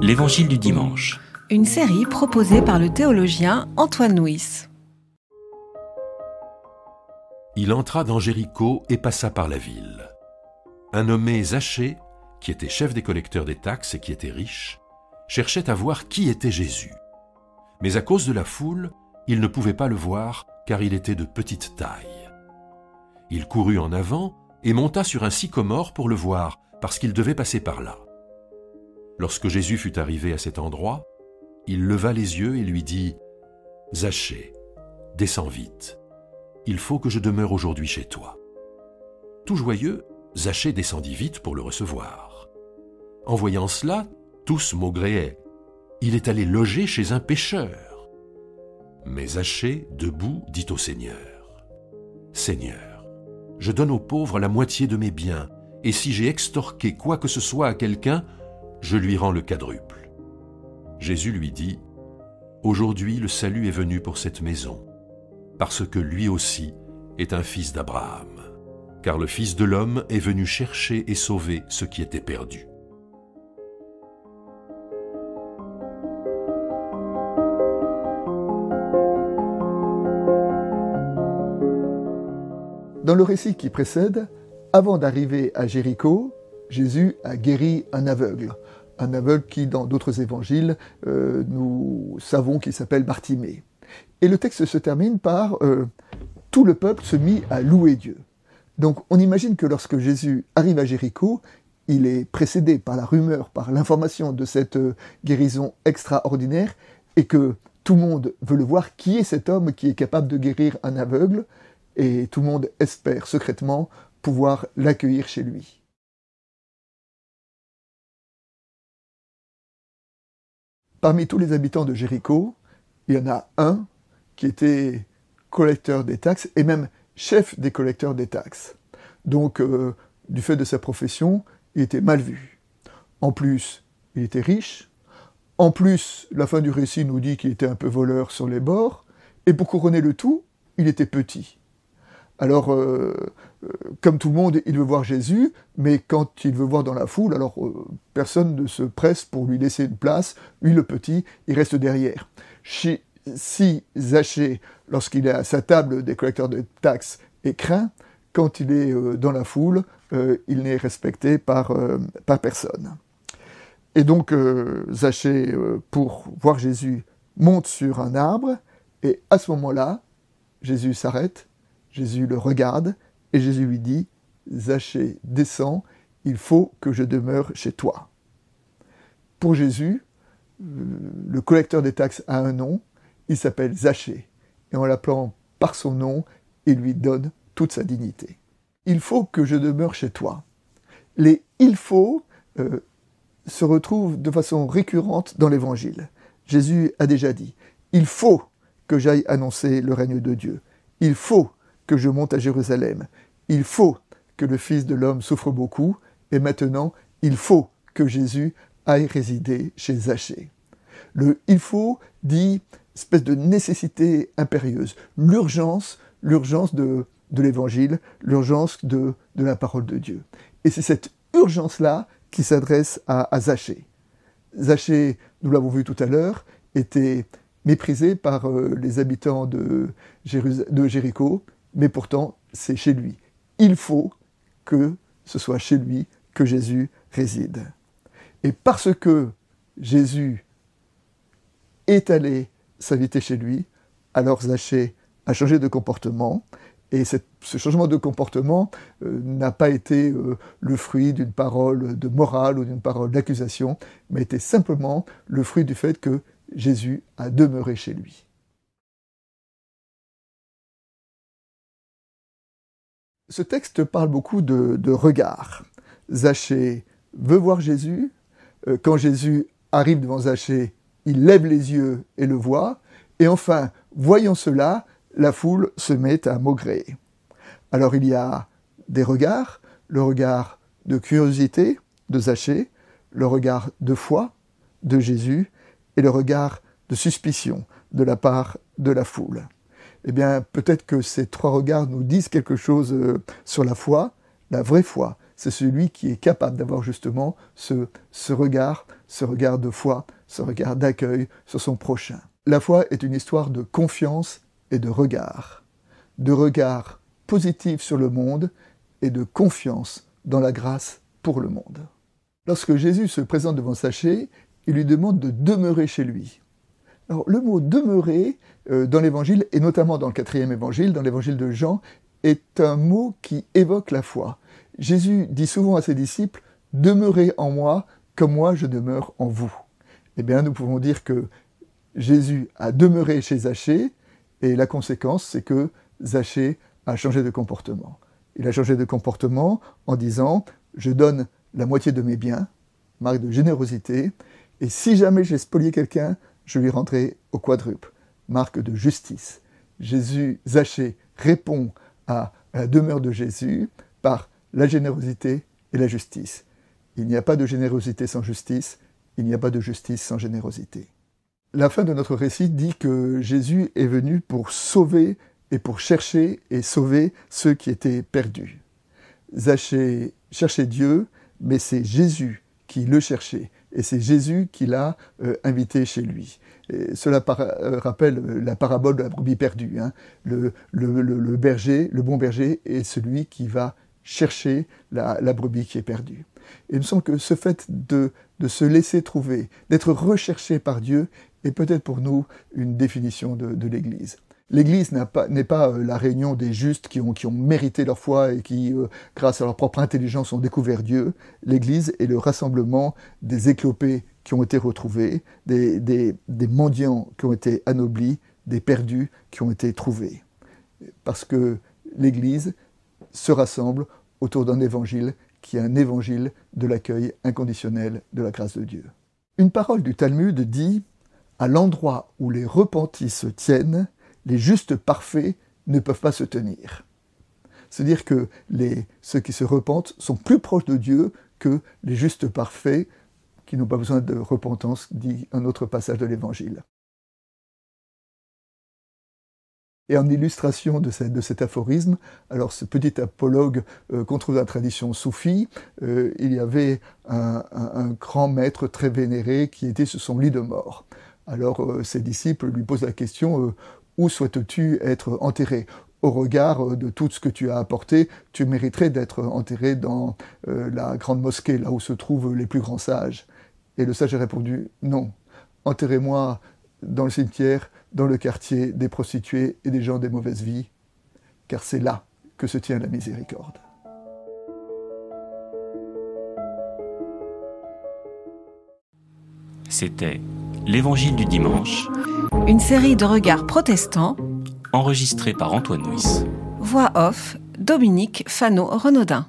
L'Évangile du dimanche. Une série proposée par le théologien Antoine Nuis. Il entra dans Jéricho et passa par la ville. Un nommé Zachée, qui était chef des collecteurs des taxes et qui était riche, cherchait à voir qui était Jésus. Mais à cause de la foule, il ne pouvait pas le voir car il était de petite taille. Il courut en avant et monta sur un sycomore pour le voir parce qu'il devait passer par là. Lorsque Jésus fut arrivé à cet endroit, il leva les yeux et lui dit Zachée, descends vite. Il faut que je demeure aujourd'hui chez toi. Tout joyeux, Zachée descendit vite pour le recevoir. En voyant cela, tous maugréaient. Il est allé loger chez un pêcheur. Mais Zachée, debout, dit au Seigneur Seigneur, je donne aux pauvres la moitié de mes biens, et si j'ai extorqué quoi que ce soit à quelqu'un, je lui rends le quadruple. Jésus lui dit, Aujourd'hui le salut est venu pour cette maison, parce que lui aussi est un fils d'Abraham, car le Fils de l'homme est venu chercher et sauver ce qui était perdu. Dans le récit qui précède, avant d'arriver à Jéricho, Jésus a guéri un aveugle. Un aveugle qui, dans d'autres évangiles, euh, nous savons qu'il s'appelle Bartimée. Et le texte se termine par euh, Tout le peuple se mit à louer Dieu. Donc on imagine que lorsque Jésus arrive à Jéricho, il est précédé par la rumeur, par l'information de cette euh, guérison extraordinaire, et que tout le monde veut le voir, qui est cet homme qui est capable de guérir un aveugle, et tout le monde espère secrètement pouvoir l'accueillir chez lui. Parmi tous les habitants de Jéricho, il y en a un qui était collecteur des taxes et même chef des collecteurs des taxes. Donc, euh, du fait de sa profession, il était mal vu. En plus, il était riche. En plus, la fin du récit nous dit qu'il était un peu voleur sur les bords. Et pour couronner le tout, il était petit. Alors, euh, comme tout le monde, il veut voir Jésus, mais quand il veut voir dans la foule, alors euh, personne ne se presse pour lui laisser une place. Lui, le petit, il reste derrière. si Zachée, lorsqu'il est à sa table des collecteurs de taxes, est craint, quand il est euh, dans la foule, il n'est respecté par, par personne. Et donc, Zachée, pour voir Jésus, monte sur un arbre, et à ce moment-là, Jésus s'arrête, Jésus le regarde, et Jésus lui dit, Zachée, descends, il faut que je demeure chez toi. Pour Jésus, euh, le collecteur des taxes a un nom, il s'appelle Zachée, et en l'appelant par son nom, il lui donne toute sa dignité. Il faut que je demeure chez toi. Les il faut euh, se retrouvent de façon récurrente dans l'Évangile. Jésus a déjà dit, il faut que j'aille annoncer le règne de Dieu. Il faut que je monte à Jérusalem. Il faut que le Fils de l'homme souffre beaucoup, et maintenant, il faut que Jésus aille résider chez Zachée. Le il faut dit espèce de nécessité impérieuse, l'urgence, l'urgence de, de l'évangile, l'urgence de, de la parole de Dieu. Et c'est cette urgence-là qui s'adresse à, à Zachée. Zachée, nous l'avons vu tout à l'heure, était méprisé par euh, les habitants de, de Jéricho, mais pourtant c'est chez lui. Il faut que ce soit chez lui que Jésus réside. Et parce que Jésus est allé s'inviter chez lui, alors Zachée a changé de comportement, et ce changement de comportement euh, n'a pas été euh, le fruit d'une parole de morale ou d'une parole d'accusation, mais était simplement le fruit du fait que Jésus a demeuré chez lui. Ce texte parle beaucoup de, regard. Zachée veut voir Jésus. Euh, quand Jésus arrive devant Zachée, il lève les yeux et le voit. Et enfin, voyant cela, la foule se met à maugréer. Alors il y a des regards, le regard de curiosité de Zachée, le regard de foi de Jésus et le regard de suspicion de la part de la foule eh bien, peut-être que ces trois regards nous disent quelque chose euh, sur la foi, la vraie foi, c'est celui qui est capable d'avoir justement ce, regard, ce regard de foi, ce regard d'accueil sur son prochain. La foi est une histoire de confiance et de regard, de regard positif sur le monde et de confiance dans la grâce pour le monde. Lorsque Jésus se présente devant Sachet, il lui demande de demeurer chez lui. Alors, le mot demeurer dans l'évangile, et notamment dans le quatrième évangile, dans l'évangile de Jean, est un mot qui évoque la foi. Jésus dit souvent à ses disciples Demeurez en moi comme moi je demeure en vous. Eh bien, nous pouvons dire que Jésus a demeuré chez Zachée, et la conséquence, c'est que Zachée a changé de comportement. Il a changé de comportement en disant Je donne la moitié de mes biens, marque de générosité, et si jamais j'ai spolié quelqu'un, je lui rendrai au quadruple, marque de justice. Jésus, Zachée, répond à la demeure de Jésus par la générosité et la justice. Il n'y a pas de générosité sans justice, il n'y a pas de justice sans générosité. La fin de notre récit dit que Jésus est venu pour sauver et pour chercher et sauver ceux qui étaient perdus. Zachée cherchait Dieu, mais c'est Jésus qui le cherchait. Et c'est Jésus qui l'a euh, invité chez lui. cela euh, rappelle euh, la parabole de la brebis perdue. Hein. Le, berger, le bon berger, est celui qui va chercher la, brebis qui est perdue. Et il me semble que ce fait de, se laisser trouver, d'être recherché par Dieu, est peut-être pour nous une définition de l'Église. L'Église n'est pas, euh, la réunion des justes qui ont, mérité leur foi et qui, euh, grâce à leur propre intelligence, ont découvert Dieu. L'Église est le rassemblement des éclopés qui ont été retrouvés, des, des mendiants qui ont été anoblis, des perdus qui ont été trouvés. Parce que l'Église se rassemble autour d'un évangile qui est un évangile de l'accueil inconditionnel de la grâce de Dieu. Une parole du Talmud dit À l'endroit où les repentis se tiennent, les justes parfaits ne peuvent pas se tenir. C'est-à-dire que ceux qui se repentent sont plus proches de Dieu que les justes parfaits qui n'ont pas besoin de repentance, dit un autre passage de l'Évangile. Et en illustration de, cet aphorisme, alors ce petit apologue euh, trouve dans la tradition soufie, euh, il y avait un, grand maître très vénéré qui était sur son lit de mort. Alors euh, ses disciples lui posent la question où souhaites-tu être enterré? Au regard euh, de tout ce que tu as apporté, tu mériterais d'être enterré dans euh, la grande mosquée, là où se trouvent les plus grands sages. Et le sage a répondu, non, enterrez-moi dans le cimetière, dans le quartier des prostituées et des gens des mauvaises vies, car c'est là que se tient la miséricorde. C'était l'Évangile du dimanche une série de regards protestants. Enregistrée par Antoine Nuis. Voix off, Dominique Fano-Renaudin.